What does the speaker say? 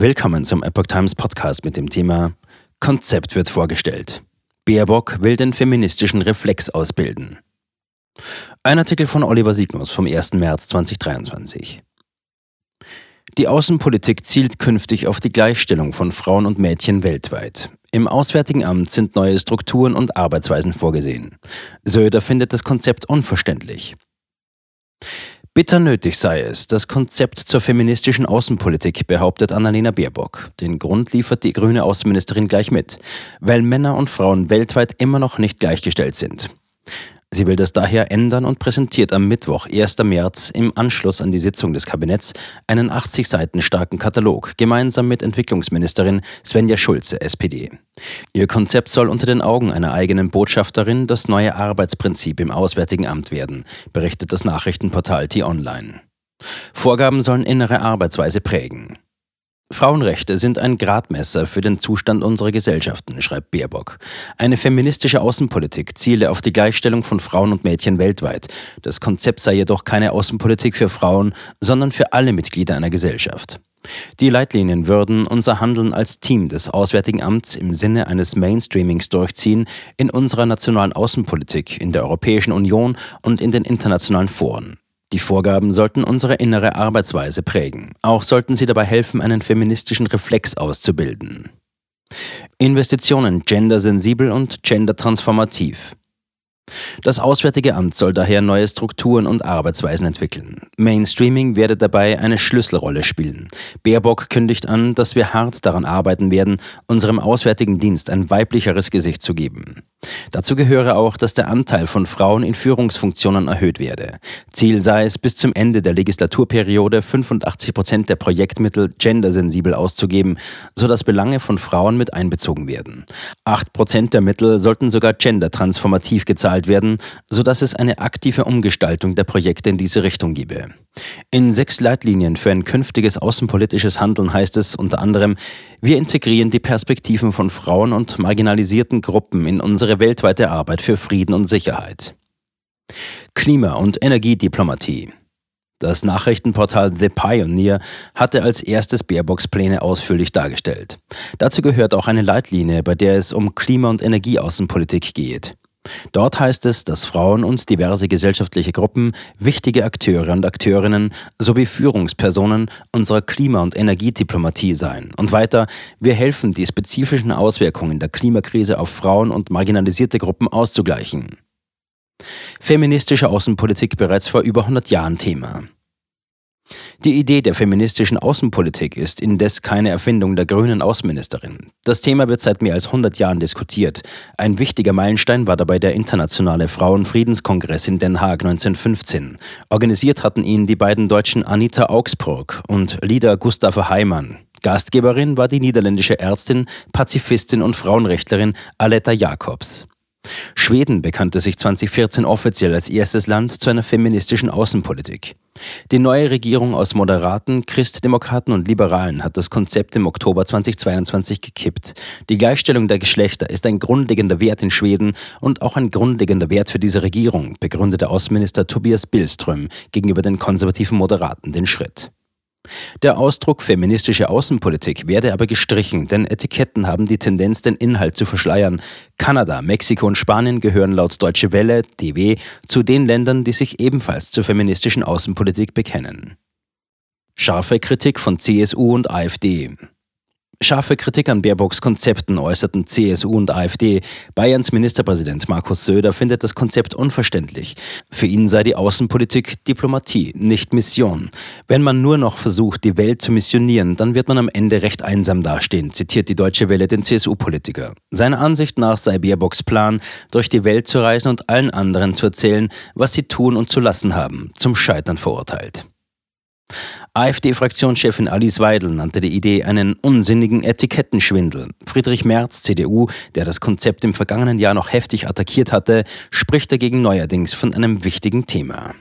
Willkommen zum Epoch Times Podcast mit dem Thema Konzept wird vorgestellt. Baerbock will den feministischen Reflex ausbilden. Ein Artikel von Oliver Signus vom 1. März 2023. Die Außenpolitik zielt künftig auf die Gleichstellung von Frauen und Mädchen weltweit. Im Auswärtigen Amt sind neue Strukturen und Arbeitsweisen vorgesehen. Söder findet das Konzept unverständlich. Bitter nötig sei es, das Konzept zur feministischen Außenpolitik, behauptet Annalena Baerbock. Den Grund liefert die grüne Außenministerin gleich mit, weil Männer und Frauen weltweit immer noch nicht gleichgestellt sind. Sie will das daher ändern und präsentiert am Mittwoch, 1. März, im Anschluss an die Sitzung des Kabinetts einen 80 Seiten starken Katalog, gemeinsam mit Entwicklungsministerin Svenja Schulze, SPD. Ihr Konzept soll unter den Augen einer eigenen Botschafterin das neue Arbeitsprinzip im Auswärtigen Amt werden, berichtet das Nachrichtenportal T-Online. Vorgaben sollen innere Arbeitsweise prägen. Frauenrechte sind ein Gradmesser für den Zustand unserer Gesellschaften, schreibt Baerbock. Eine feministische Außenpolitik ziele auf die Gleichstellung von Frauen und Mädchen weltweit. Das Konzept sei jedoch keine Außenpolitik für Frauen, sondern für alle Mitglieder einer Gesellschaft. Die Leitlinien würden unser Handeln als Team des Auswärtigen Amts im Sinne eines Mainstreamings durchziehen in unserer nationalen Außenpolitik, in der Europäischen Union und in den internationalen Foren. Die Vorgaben sollten unsere innere Arbeitsweise prägen. Auch sollten sie dabei helfen, einen feministischen Reflex auszubilden. Investitionen gendersensibel und gendertransformativ. Das Auswärtige Amt soll daher neue Strukturen und Arbeitsweisen entwickeln. Mainstreaming werde dabei eine Schlüsselrolle spielen. Baerbock kündigt an, dass wir hart daran arbeiten werden, unserem Auswärtigen Dienst ein weiblicheres Gesicht zu geben. Dazu gehöre auch, dass der Anteil von Frauen in Führungsfunktionen erhöht werde. Ziel sei es, bis zum Ende der Legislaturperiode 85 Prozent der Projektmittel gendersensibel auszugeben, sodass Belange von Frauen mit einbezogen werden. Acht Prozent der Mittel sollten sogar gendertransformativ gezahlt werden, sodass es eine aktive Umgestaltung der Projekte in diese Richtung gebe. In sechs Leitlinien für ein künftiges außenpolitisches Handeln heißt es unter anderem, wir integrieren die Perspektiven von Frauen und marginalisierten Gruppen in unsere weltweite Arbeit für Frieden und Sicherheit. Klima- und Energiediplomatie. Das Nachrichtenportal The Pioneer hatte als erstes Baerbocks Pläne ausführlich dargestellt. Dazu gehört auch eine Leitlinie, bei der es um Klima- und Energieaußenpolitik geht. Dort heißt es, dass Frauen und diverse gesellschaftliche Gruppen wichtige Akteure und Akteurinnen sowie Führungspersonen unserer Klima- und Energiediplomatie seien. Und weiter, wir helfen, die spezifischen Auswirkungen der Klimakrise auf Frauen und marginalisierte Gruppen auszugleichen. Feministische Außenpolitik bereits vor über 100 Jahren Thema. Die Idee der feministischen Außenpolitik ist indes keine Erfindung der grünen Außenministerin. Das Thema wird seit mehr als 100 Jahren diskutiert. Ein wichtiger Meilenstein war dabei der Internationale Frauenfriedenskongress in Den Haag 1915. Organisiert hatten ihn die beiden Deutschen Anita Augsburg und Lida Gustave Heimann. Gastgeberin war die niederländische Ärztin, Pazifistin und Frauenrechtlerin Aletta Jacobs. Schweden bekannte sich 2014 offiziell als erstes Land zu einer feministischen Außenpolitik. Die neue Regierung aus Moderaten, Christdemokraten und Liberalen hat das Konzept im Oktober 2022 gekippt. Die Gleichstellung der Geschlechter ist ein grundlegender Wert in Schweden und auch ein grundlegender Wert für diese Regierung, begründete Außenminister Tobias Billström gegenüber den konservativen Moderaten den Schritt. Der Ausdruck feministische Außenpolitik werde aber gestrichen, denn Etiketten haben die Tendenz, den Inhalt zu verschleiern. Kanada, Mexiko und Spanien gehören laut Deutsche Welle, DW, zu den Ländern, die sich ebenfalls zur feministischen Außenpolitik bekennen. Scharfe Kritik von CSU und AfD. Scharfe Kritik an Baerbocks Konzepten äußerten CSU und AfD. Bayerns Ministerpräsident Markus Söder findet das Konzept unverständlich. Für ihn sei die Außenpolitik Diplomatie, nicht Mission. Wenn man nur noch versucht, die Welt zu missionieren, dann wird man am Ende recht einsam dastehen, zitiert die Deutsche Welle den CSU-Politiker. Seiner Ansicht nach sei Baerbocks Plan, durch die Welt zu reisen und allen anderen zu erzählen, was sie tun und zu lassen haben, zum Scheitern verurteilt. AfD-Fraktionschefin Alice Weidel nannte die Idee einen unsinnigen Etikettenschwindel. Friedrich Merz, CDU, der das Konzept im vergangenen Jahr noch heftig attackiert hatte, spricht dagegen neuerdings von einem wichtigen Thema.